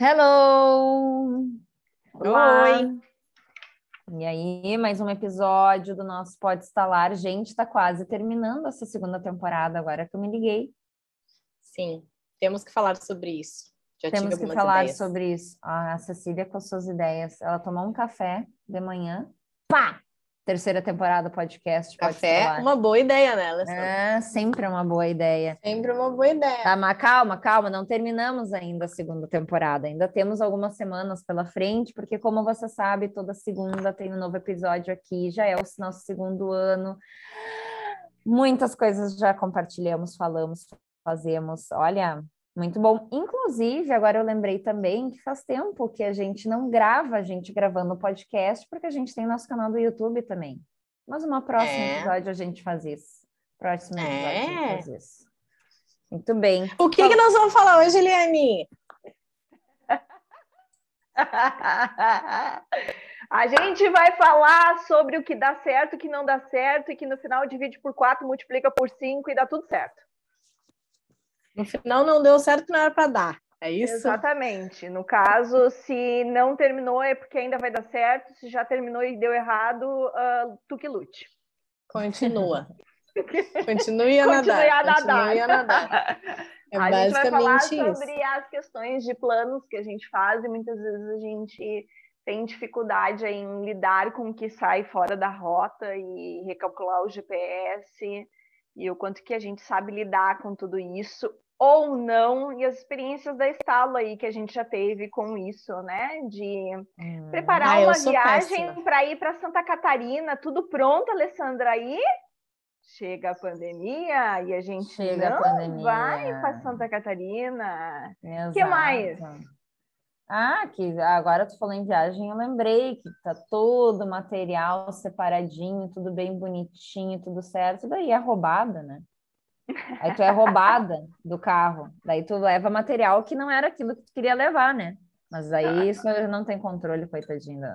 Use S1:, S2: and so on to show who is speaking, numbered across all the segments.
S1: Hello!
S2: Olá. Oi!
S1: E aí, mais um episódio do nosso Pode Estalar. Gente, está quase terminando essa segunda temporada, agora que eu me liguei.
S2: Sim, temos que falar sobre isso.
S1: Já temos que falar ideias. sobre isso. A Cecília com as suas ideias. Ela tomou um café de manhã, pá! Terceira temporada podcast.
S2: Café, uma boa ideia, né, Alessandra?
S1: É, sempre uma boa ideia.
S2: Sempre uma boa ideia.
S1: Tá, mas calma, calma, não terminamos ainda a segunda temporada. Ainda temos algumas semanas pela frente, porque como você sabe, toda segunda tem um novo episódio aqui, já é o nosso segundo ano. Muitas coisas já compartilhamos, falamos, fazemos. Olha, muito bom. Inclusive, agora eu lembrei também que faz tempo que a gente não grava, a gente gravando o podcast, porque a gente tem nosso canal do YouTube também. Mas uma próxima é. episódio a gente faz isso. Próximo episódio é. a gente é. faz isso. Muito bem.
S2: O que, então... que nós vamos falar hoje, Eliane?
S3: A gente vai falar sobre o que dá certo, o que não dá certo, e que no final divide por 4, multiplica por 5 e dá tudo certo.
S2: No final não deu certo, não era para dar. É isso?
S3: Exatamente. No caso, se não terminou é porque ainda vai dar certo. Se já terminou e deu errado, uh, tu que lute.
S2: Continua. Continue a nadar.
S3: A nadar.
S2: Continue a nadar.
S3: É a gente vai falar sobre isso. as questões de planos que a gente faz e muitas vezes a gente tem dificuldade em lidar com o que sai fora da rota e recalcular o GPS e o quanto que a gente sabe lidar com tudo isso ou não, e as experiências da estalo aí que a gente já teve com isso, né? De hum. preparar ah, uma viagem para ir para Santa Catarina, tudo pronto, Alessandra, aí chega a pandemia e a gente chega não vai para Santa Catarina. O que mais?
S1: Ah, que agora tu falou em viagem, eu lembrei que tá todo o material separadinho, tudo bem bonitinho, tudo certo, daí é roubada, né? Aí tu é roubada do carro. Daí tu leva material que não era aquilo que tu queria levar, né? Mas aí isso não tem controle, coitadinho do,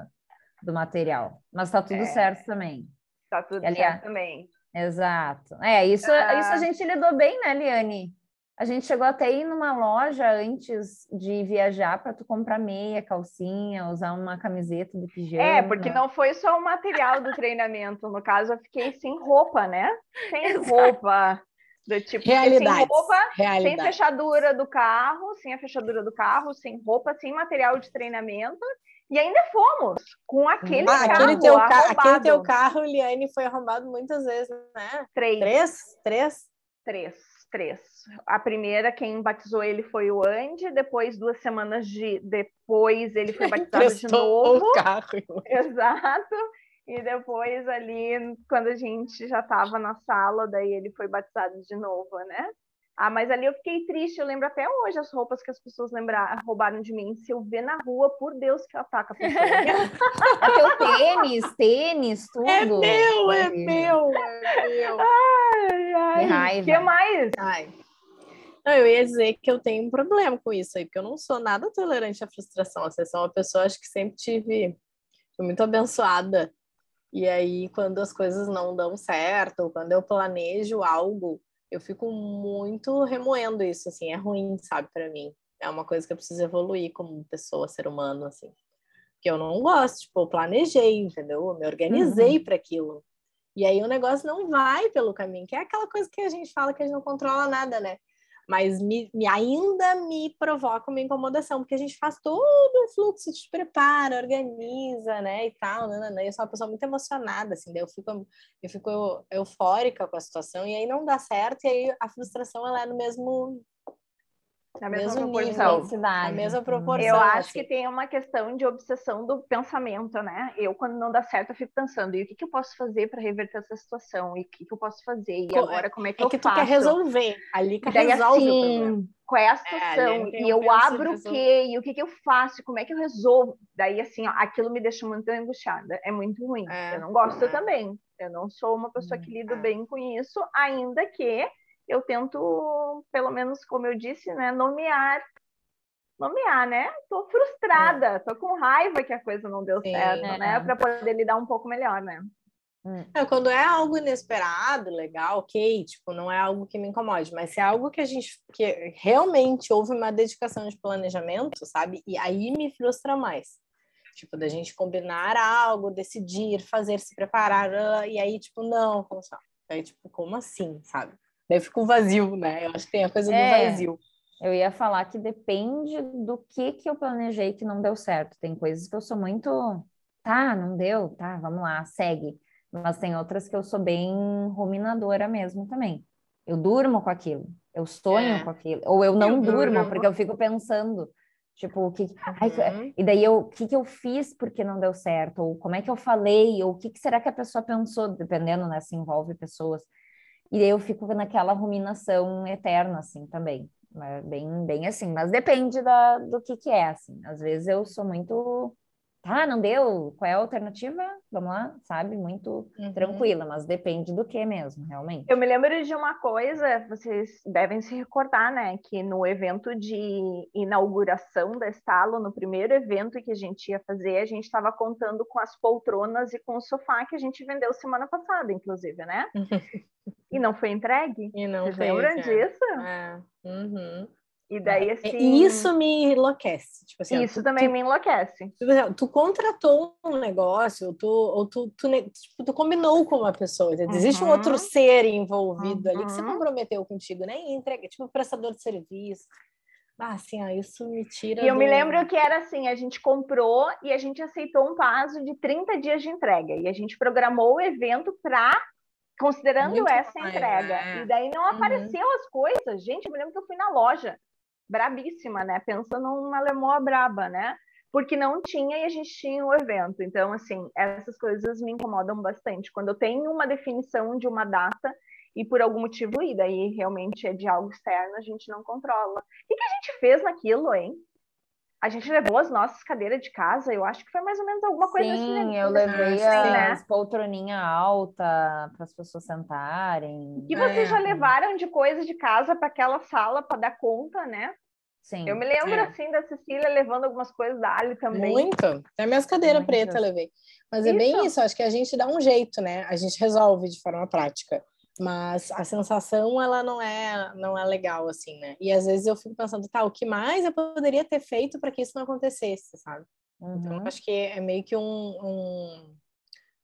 S1: do material. Mas tá tudo é. certo também.
S3: Tá tudo certo também.
S1: Exato. É, isso, ah. isso a gente lidou bem, né, Liane? A gente chegou até ir numa loja antes de viajar para tu comprar meia, calcinha, usar uma camiseta de pijama.
S3: É, porque não foi só o material do treinamento. No caso, eu fiquei sem roupa, né? Sem Exato. roupa. Do tipo, sem roupa, Realidade. sem fechadura do carro, sem a fechadura do carro, sem roupa, sem material de treinamento. E ainda fomos com aquele ah, carro aquele teu,
S2: ca aquele teu carro, Liane, foi arrombado muitas vezes, né?
S3: Três.
S2: Três? Três?
S3: Três. Três. A primeira, quem batizou ele foi o Andy, depois, duas semanas de, depois, ele foi batizado de novo.
S2: O carro.
S3: Exato. E depois ali, quando a gente já estava na sala, daí ele foi batizado de novo, né? Ah, mas ali eu fiquei triste, eu lembro até hoje as roupas que as pessoas lembrar, roubaram de mim. Se eu ver na rua, por Deus que ataca a pessoa.
S1: é teu tênis, tênis, tudo.
S2: É meu, é meu, é meu.
S3: Ai, ai. Que raiva. que mais?
S2: Ai. Não, eu ia dizer que eu tenho um problema com isso aí, porque eu não sou nada tolerante à frustração. Eu sou uma pessoa, acho que sempre tive, fui muito abençoada e aí, quando as coisas não dão certo, ou quando eu planejo algo, eu fico muito remoendo isso, assim, é ruim, sabe, para mim. É uma coisa que eu preciso evoluir como pessoa, ser humano, assim. Porque eu não gosto, tipo, eu planejei, entendeu? Eu me organizei uhum. para aquilo. E aí o negócio não vai pelo caminho, que é aquela coisa que a gente fala que a gente não controla nada, né? Mas me, me, ainda me provoca uma incomodação, porque a gente faz todo o fluxo, te prepara, organiza, né, e tal, né, né, né, eu sou uma pessoa muito emocionada, assim, eu fico, eu fico eufórica com a situação, e aí não dá certo, e aí a frustração, ela é no mesmo,
S3: Na mesma
S2: Mesmo
S3: proporção.
S2: nível. A mesma proporção.
S3: Eu acho
S2: assim.
S3: que tem uma questão de obsessão do pensamento, né? Eu, quando não dá certo, eu fico pensando, e o que, que eu posso fazer para reverter essa situação? E o que, que eu posso fazer? E
S2: Co-
S3: agora, como é que
S2: É
S3: eu
S2: que tu
S3: faço?
S2: quer resolver. Ali que
S3: daí,
S2: resolve o problema.
S3: assim, qual é a
S2: ali
S3: situação?
S2: tem
S3: e eu abro o quê? E o que, que eu faço? Como é que eu resolvo? Daí, assim, ó, aquilo me deixa muito angustiada. É muito ruim.
S2: É,
S3: Eu não gosto
S2: é.
S3: também. Eu não sou uma pessoa que lido
S2: é.
S3: bem com isso, ainda que eu tento, pelo menos, como eu disse, né, nomear. Nomear, né? Tô frustrada, tô com raiva que a coisa não deu
S2: Sim.
S3: certo,
S1: É.
S3: né? Para poder lidar um pouco melhor, né?
S2: É, quando é algo inesperado, legal, ok, tipo, não é algo que me incomode, mas se é algo que a gente, que realmente houve uma dedicação de planejamento, sabe? E aí me frustra mais. Tipo, da gente combinar algo, decidir, fazer, se preparar, e aí, tipo, não, como assim? Aí, tipo, como assim, sabe? Daí fica um vazio, né? Eu acho que tem a coisa
S1: É.
S2: do vazio.
S1: Eu ia falar que depende do que que eu planejei que não deu certo. Tem coisas que eu sou muito, tá, não deu, tá, vamos lá, segue. Mas tem outras que eu sou bem ruminadora mesmo também. Eu durmo com aquilo, eu sonho
S2: É.
S1: com aquilo, ou eu não
S2: Eu
S1: durmo
S2: durmo.
S1: porque eu fico pensando, tipo, o que, ai,
S2: Uhum.
S1: e daí eu, o que que eu fiz porque não deu certo, ou como é que eu falei, ou o que que será que a pessoa pensou, dependendo, né, se envolve pessoas. E daí eu fico naquela ruminação eterna, assim, também. Bem, bem assim, mas depende da, do que que é, assim. Às vezes eu sou muito, tá, não deu, qual é a alternativa? Vamos lá, sabe? Muito
S2: Uhum.
S1: tranquila, mas depende do que mesmo, realmente.
S3: Eu me lembro de uma coisa, vocês devem se recordar, né? Que no evento de inauguração da Estalo, no primeiro evento que a gente ia fazer, a gente estava contando com as poltronas e com o sofá que a gente vendeu semana passada, inclusive, né? E não foi entregue.
S2: E não
S3: Vocês
S2: fez,
S3: lembram
S2: é.
S3: disso?
S2: É. Uhum.
S3: E daí,
S2: É,
S3: assim.
S2: Isso me enlouquece. Tipo assim,
S3: isso
S2: tu-
S3: também
S2: tu
S3: me enlouquece.
S2: Tipo assim, tu contratou um negócio, ou tu, ou tu, tu, tipo, tu combinou com uma pessoa, entendeu? existe um
S3: Uhum.
S2: outro ser envolvido ali que se
S3: Uhum.
S2: comprometeu contigo, nem entrega, tipo prestador de serviço. Ah, assim, ó, isso me tira
S3: E eu me lembro que era assim, a gente comprou e a gente aceitou um prazo de 30 dias de entrega. E a gente programou o evento para considerando
S2: Muito
S3: essa
S2: mais,
S3: entrega.
S2: né?
S3: E daí não
S2: Uhum.
S3: apareceu as coisas. Gente, eu me lembro que eu fui na loja, brabíssima, né? Pensando numa lemoa braba, né? Porque não tinha e a gente tinha o evento. Então, assim, essas coisas me incomodam bastante. Quando eu tenho uma definição de uma data e por algum motivo, e daí realmente é de algo externo, a gente não controla. O que, que a gente fez naquilo, hein? A gente levou as nossas cadeiras de casa, eu acho que foi mais ou menos alguma coisa
S1: Sim,
S3: assim.
S1: eu
S3: nesse-
S1: levei
S2: sim,
S1: as
S3: né?
S1: poltroninha alta para as pessoas sentarem.
S3: Que vocês
S2: É.
S3: já levaram de coisa de casa para aquela sala para dar conta, né?
S1: Sim.
S3: Eu me lembro
S2: É.
S3: assim da Cecília levando algumas coisas da Ali também.
S2: Muito. Até minhas cadeiras
S1: Muitas.
S2: pretas eu levei. Mas é bem
S3: Isso.
S2: isso, acho que a gente dá um jeito, né? A gente resolve de forma prática. Mas a sensação, ela não é, não é legal, assim, né? E às vezes eu fico pensando, tá, o que mais eu poderia ter feito para que isso não acontecesse, sabe? Então,
S1: Uhum.
S2: eu acho que é meio que um, um,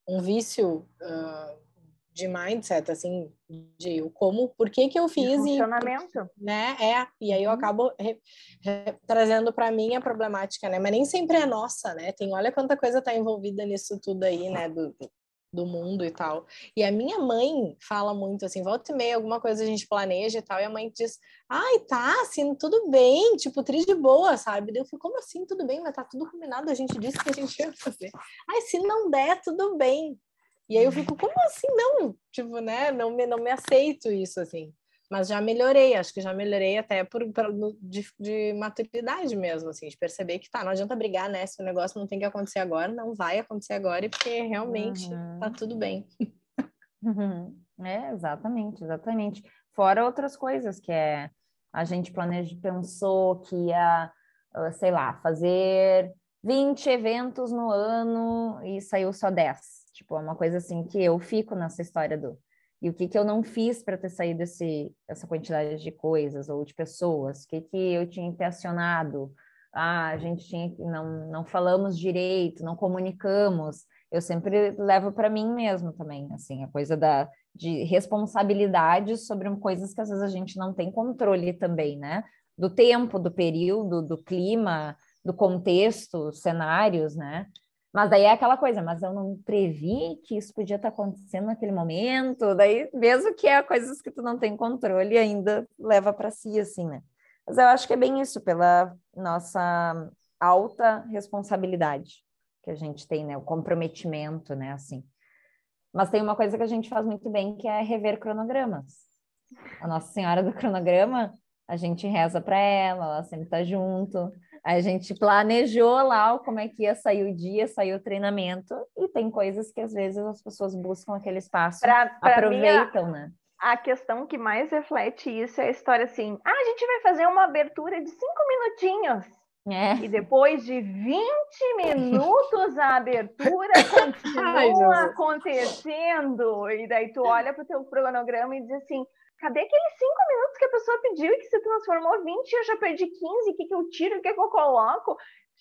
S2: um vício ah, de mindset, assim, de o como, por que que eu fiz e
S3: funcionamento.
S2: né? É, e aí eu
S1: Uhum.
S2: acabo re- re- trazendo para mim a problemática, né? Mas nem sempre é nossa, né? Tem, olha quanta coisa tá envolvida nisso tudo aí, né? Do, do- do mundo e tal. E a minha mãe fala muito assim, volta e meia, alguma coisa a gente planeja e tal, e a mãe diz, ai, tá, assim, tudo bem, tipo, tri de boa, sabe? Eu fico, como assim, tudo bem? Mas tá tudo combinado, a gente disse que a gente ia fazer. Ai, se não der, tudo bem. E aí eu fico, como assim não? Tipo, né? Não me, não me aceito isso, assim. Mas já melhorei, acho que já melhorei até por, por- de, de maturidade mesmo, assim, de perceber que tá, não adianta brigar, né? Se o negócio não tem que acontecer agora, não vai acontecer agora, e porque realmente
S1: Uhum.
S2: tá tudo bem.
S1: Uhum. É, exatamente, exatamente. Fora outras coisas que é a gente planeja, pensou que ia, ah, sei lá, fazer 20 eventos no ano e saiu só 10. Tipo, é uma coisa assim que eu fico nessa história do e o que que eu não fiz para ter saído esse, essa quantidade de coisas ou de pessoas? O que que eu tinha que? Ah, a gente tinha que não não falamos direito, não comunicamos. Eu sempre levo para mim mesmo também, assim, a coisa da de responsabilidade sobre coisas que às vezes a gente não tem controle também, né? Do tempo, do período, do clima, do contexto, cenários, né? Mas daí é aquela coisa, mas eu não previ que isso podia estar acontecendo naquele momento, daí mesmo que é coisas que tu não tem controle, ainda leva para si, assim, né? Mas eu acho que é bem isso, pela nossa alta responsabilidade que a gente tem, né? O comprometimento, né? Assim. Mas tem uma coisa que a gente faz muito bem, que é rever cronogramas. A Nossa Senhora do Cronograma, a gente reza para ela, ela sempre está junto. A gente planejou lá como é que ia sair o dia, sair o treinamento, e tem coisas que às vezes as pessoas buscam aquele espaço, pra, pra aproveitam, mim, né?
S3: A questão que mais reflete isso é a história assim: ah, a gente vai fazer uma abertura de cinco minutinhos. É. E depois de 20 minutos a abertura continua Ai, acontecendo. E daí tu olha para o teu cronograma e diz assim: cadê aqueles 5 minutos que a pessoa pediu e que se transformou 20 e eu já perdi 15? O que, que eu tiro? O que, que eu coloco?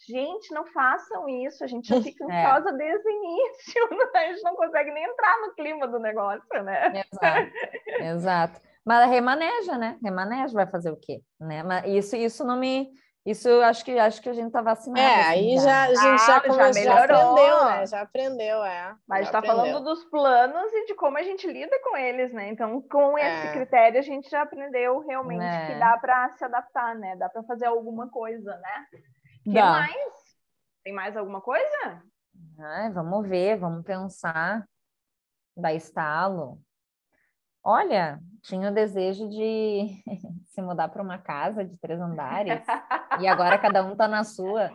S3: Gente, não façam isso, a gente já fica é. ansiosa é. desde o início, a gente não consegue nem entrar no clima do negócio, né?
S1: Exato, exato. Mas remaneja, né? Remaneja, vai fazer o quê? Né? Mas isso, isso não me isso acho que acho que a gente tá vacinado.
S2: É, assim, aí já, a gente já, ah, começou, já, aprendeu, né? Já aprendeu, é.
S3: Mas está falando dos planos e de como a gente lida com eles, né? Então, com esse é. critério, a gente já aprendeu realmente é. que dá para se adaptar, né? Dá para fazer alguma coisa, né? O que mais? Tem mais alguma coisa?
S1: Ai, vamos ver, vamos pensar. Da estalo. Olha, tinha o desejo de se mudar para uma casa de três andares e agora cada um está na sua.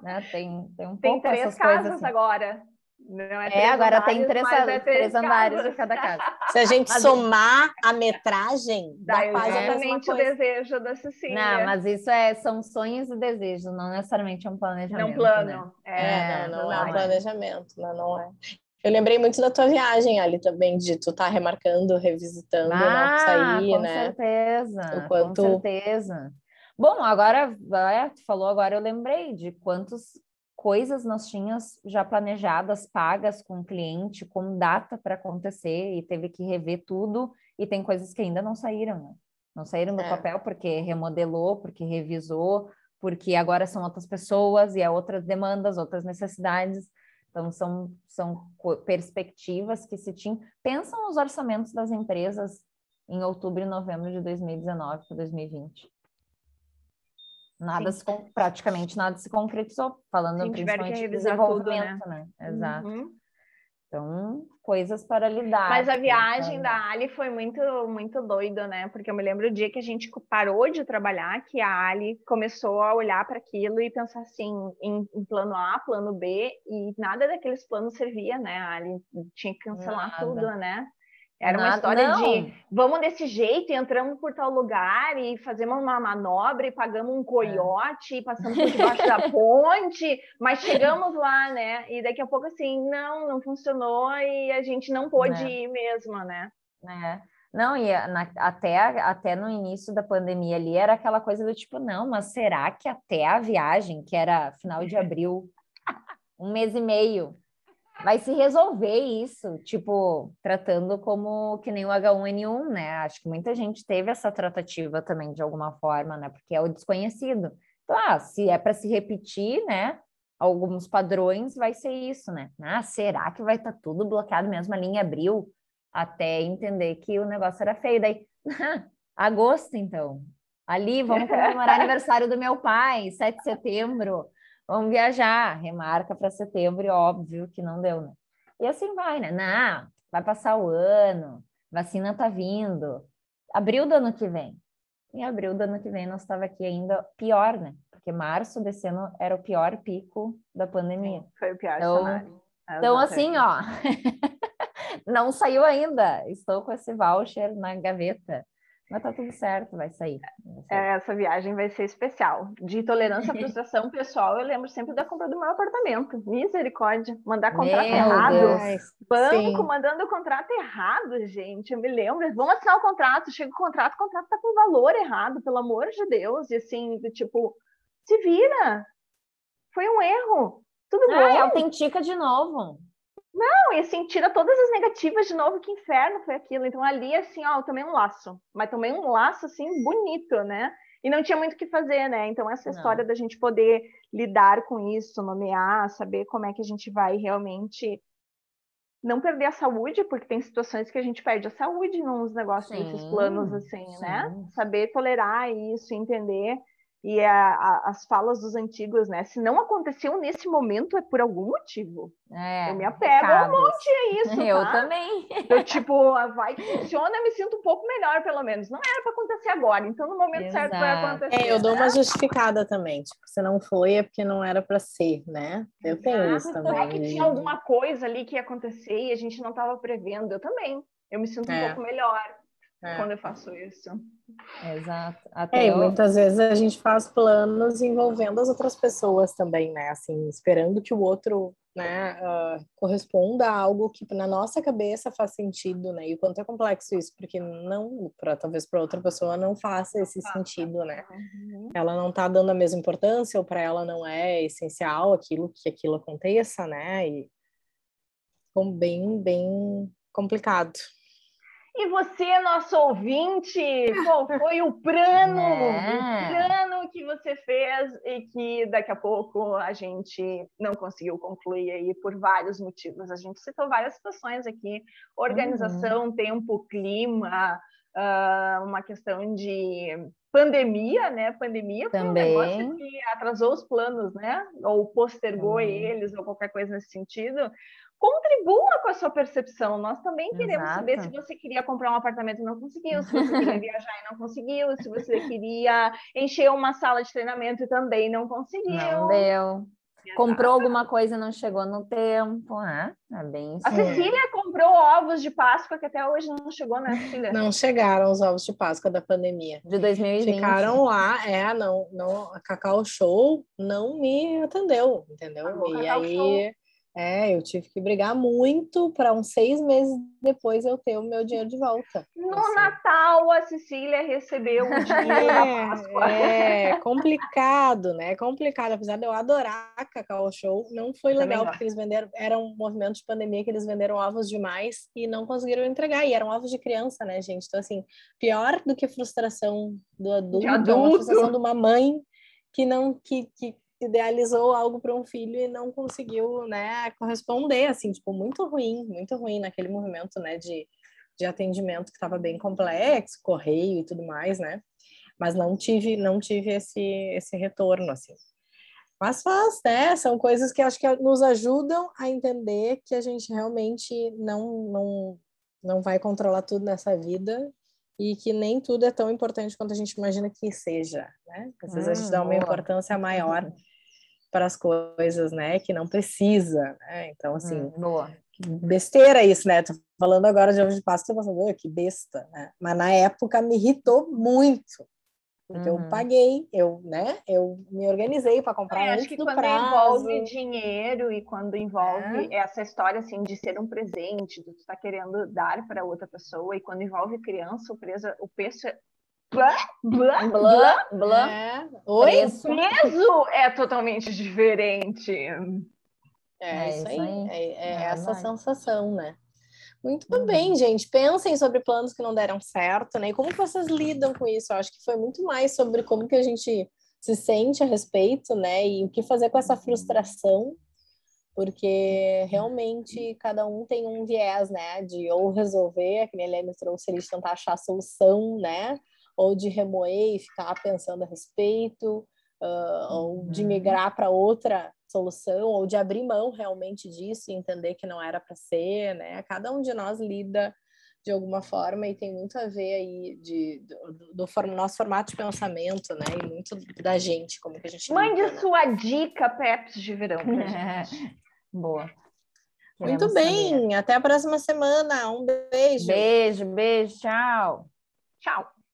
S1: Né? Tem, tem um
S3: tem
S1: pouco
S3: três
S1: essas
S3: casas
S1: coisas assim.
S3: agora.
S1: Não é, é agora andares, tem três, é três, três andares de cada casa.
S2: Se a gente somar a metragem, dá
S3: exatamente o desejo da Cecília.
S1: Não, mas isso é, são sonhos e desejos, não necessariamente é um planejamento.
S3: Não plano.
S1: Né?
S2: É, é, não, não, é um planejamento, não, não é. Eu lembrei muito da tua viagem ali também, de tu estar tá remarcando, revisitando ah, sair,
S1: com
S2: né?
S1: certeza, o quanto... com certeza. Bom, agora, é, tu falou agora, eu lembrei de quantas coisas nós tínhamos já planejadas, pagas com o cliente, com data para acontecer, e teve que rever tudo, e tem coisas que ainda não saíram, né? Não saíram do é. papel porque remodelou, porque revisou, porque agora são outras pessoas e é outras demandas, outras necessidades. Então, são, são perspectivas que se tinham. Pensam os orçamentos das empresas em outubro e novembro de 2019 para 2020. Nada se, praticamente nada se concretizou, falando Sim, principalmente de desenvolvimento, tudo, né? né? Exato. Uhum. Então, coisas para lidar.
S3: Mas a viagem da Ali foi muito, muito doida, né? Porque eu me lembro o dia que a gente parou de trabalhar, que a Ali começou a olhar para aquilo e pensar assim, em, em, plano A, plano B, e nada daqueles planos servia, né? A Ali tinha que cancelar nada. tudo, né? Era uma história não. de vamos desse jeito, entramos por tal lugar e fazemos uma manobra e pagamos um coiote é. e passamos por debaixo da ponte, mas chegamos lá, né? E daqui a pouco assim, não, não funcionou e a gente não pôde é. ir mesmo, né?
S1: É. Não, e na, até, até no início da pandemia ali era aquela coisa do tipo, não, mas será que até a viagem, que era final de abril, um mês e meio, vai se resolver isso, tipo, tratando como que nem o H1N1, né? Acho que muita gente teve essa tratativa também de alguma forma, né? Porque é o desconhecido. Então, ah, se é para se repetir, né? Alguns padrões, vai ser isso, né? Ah, será que vai estar tá tudo bloqueado mesmo ali em abril? Até entender que o negócio era feio. Daí, agosto, então. Ali, vamos comemorar aniversário do meu pai, 7 de setembro vamos viajar, remarca para setembro e óbvio que não deu, né? E assim vai, né? Não, vai passar o ano, vacina tá vindo, abril do ano que vem. Em abril do ano que vem nós estava aqui ainda pior, né? Porque março desse ano era o pior pico da pandemia. Sim,
S3: foi o pior
S1: então,
S3: cenário.
S1: Então, assim, ó, não saiu ainda. Estou com esse voucher na gaveta. Mas tá tudo certo, vai sair. vai sair.
S3: É, essa viagem vai ser especial. De tolerância à frustração pessoal, eu lembro sempre da compra do meu apartamento. Misericórdia. Mandar contrato meu errado. Deus. Banco Sim. mandando o contrato errado, gente. Eu me lembro. Vamos assinar o contrato. Chega o contrato, o contrato tá com valor errado, pelo amor de Deus. E assim, do tipo, se vira. Foi um erro. Tudo ah, bom.
S1: autentica de novo.
S3: Não, e assim, tira todas as negativas de novo, que inferno foi aquilo. Então ali, assim, ó, eu tomei um laço, mas tomei um laço, assim, bonito, né? E não tinha muito o que fazer, né? Então essa não. história da gente poder lidar com isso, nomear, saber como é que a gente vai realmente não perder a saúde, porque tem situações que a gente perde a saúde nos negócios sim, desses planos, assim, né? sim. né? Saber tolerar isso, entender e a, a, as falas dos antigos, né? Se não aconteceu nesse momento, é por algum motivo. É, eu me apego a um monte a isso.
S1: Eu
S3: tá?
S1: também.
S3: Eu, tipo, ah, vai que funciona, me sinto um pouco melhor, pelo menos. Não era para acontecer agora, então no momento Exato. certo vai acontecer.
S2: É, eu dou né? uma justificada também. Tipo, se não foi, é porque não era para ser, né? Eu tenho isso também. É
S3: que tinha alguma coisa ali que ia acontecer e a gente não estava prevendo. Eu também. Eu me sinto é. um pouco melhor é. quando eu faço isso.
S1: Exato.
S2: Até é, eu... muitas vezes a gente faz planos envolvendo as outras pessoas também, né? Assim, esperando que o outro, né, uh, corresponda a algo que na nossa cabeça faz sentido, né? E o quanto é complexo isso, porque não, para talvez para outra pessoa não faça esse sentido, né? Uhum. Ela não tá dando a mesma importância ou para ela não é essencial aquilo que aquilo aconteça, né? E ficou bem, bem complicado.
S3: E você, nosso ouvinte, qual foi o plano, é. o plano que você fez e que daqui a pouco a gente não conseguiu concluir aí por vários motivos. A gente citou várias situações aqui: organização, uhum. tempo, clima, uh, uma questão de pandemia, né? Pandemia foi Também. um negócio que atrasou os planos, né? Ou postergou eles, ou qualquer coisa nesse sentido contribua com a sua percepção. Nós também queremos Exato. saber se você queria comprar um apartamento e não conseguiu, se você queria viajar e não conseguiu, se você queria encher uma sala de treinamento e também não conseguiu.
S1: Não deu. Comprou alguma coisa e não chegou no tempo, né? É bem
S3: A Cecília comprou ovos de Páscoa que até hoje não chegou, né, Cecília?
S2: Não chegaram os ovos de Páscoa da pandemia.
S1: De 2020.
S2: Ficaram lá, é, não, não, a Cacau Show não me atendeu, entendeu? e aí Show. É, eu tive que brigar muito para uns seis meses depois eu ter o meu dinheiro de volta.
S3: No assim. Natal, a Cecília recebeu o dinheiro
S2: é, É complicado, né? É complicado. Apesar de eu adorar a Cacau Show, não foi legal, porque eles venderam, era um movimento de pandemia que eles venderam ovos demais e não conseguiram entregar. E eram ovos de criança, né, gente? Então, assim, pior do que frustração do adulto, de adulto. é uma frustração de uma mãe que não que, que idealizou algo para um filho e não conseguiu, né, corresponder, assim, tipo, muito ruim, muito ruim naquele movimento, né, de, de atendimento que estava bem complexo, correio e tudo mais, né, mas não tive, não tive esse, esse retorno, assim. Mas faz, né, são coisas que acho que nos ajudam a entender que a gente realmente não, não, não vai controlar tudo nessa vida e que nem tudo é tão importante quanto a gente imagina que seja, né? Às vezes hum, a gente dá uma boa. importância maior para as coisas, né? Que não precisa, né? Então, assim, hum, boa. besteira isso, né? Tô falando agora de ovo de Páscoa, tô pensando, que besta, né? Mas na época me irritou muito. Porque uhum. eu paguei, eu, né? Eu me organizei para comprar é,
S3: acho que quando prazo. envolve dinheiro e quando envolve é. essa história assim de ser um presente, de tu estar tá querendo dar para outra pessoa e quando envolve criança, o preço, o preço é blá, blá, blá, blá. É. Oi? O peso é totalmente diferente.
S2: É, é isso aí. É, é, é essa sensação, né? Muito uhum. bem, gente. Pensem sobre planos que não deram certo, né? E como que vocês lidam com isso? Eu acho que foi muito mais sobre como que a gente se sente a respeito, né? E o que fazer com essa frustração, porque realmente cada um tem um viés, né? De ou resolver, que nem a Helene trouxe, eles tentar achar a solução, né? ou de remoer e ficar pensando a respeito, uh, ou de uhum. migrar para outra solução, ou de abrir mão realmente disso e entender que não era para ser, né? Cada um de nós lida de alguma forma e tem muito a ver aí de, do, do, do nosso formato de pensamento, né? E muito da gente, como que a gente
S3: Mande lida, né? sua né? dica, Peps de verão.
S1: Boa.
S2: Queremos muito bem, saber. até a próxima semana. Um beijo.
S1: Beijo, beijo, tchau.
S3: Tchau.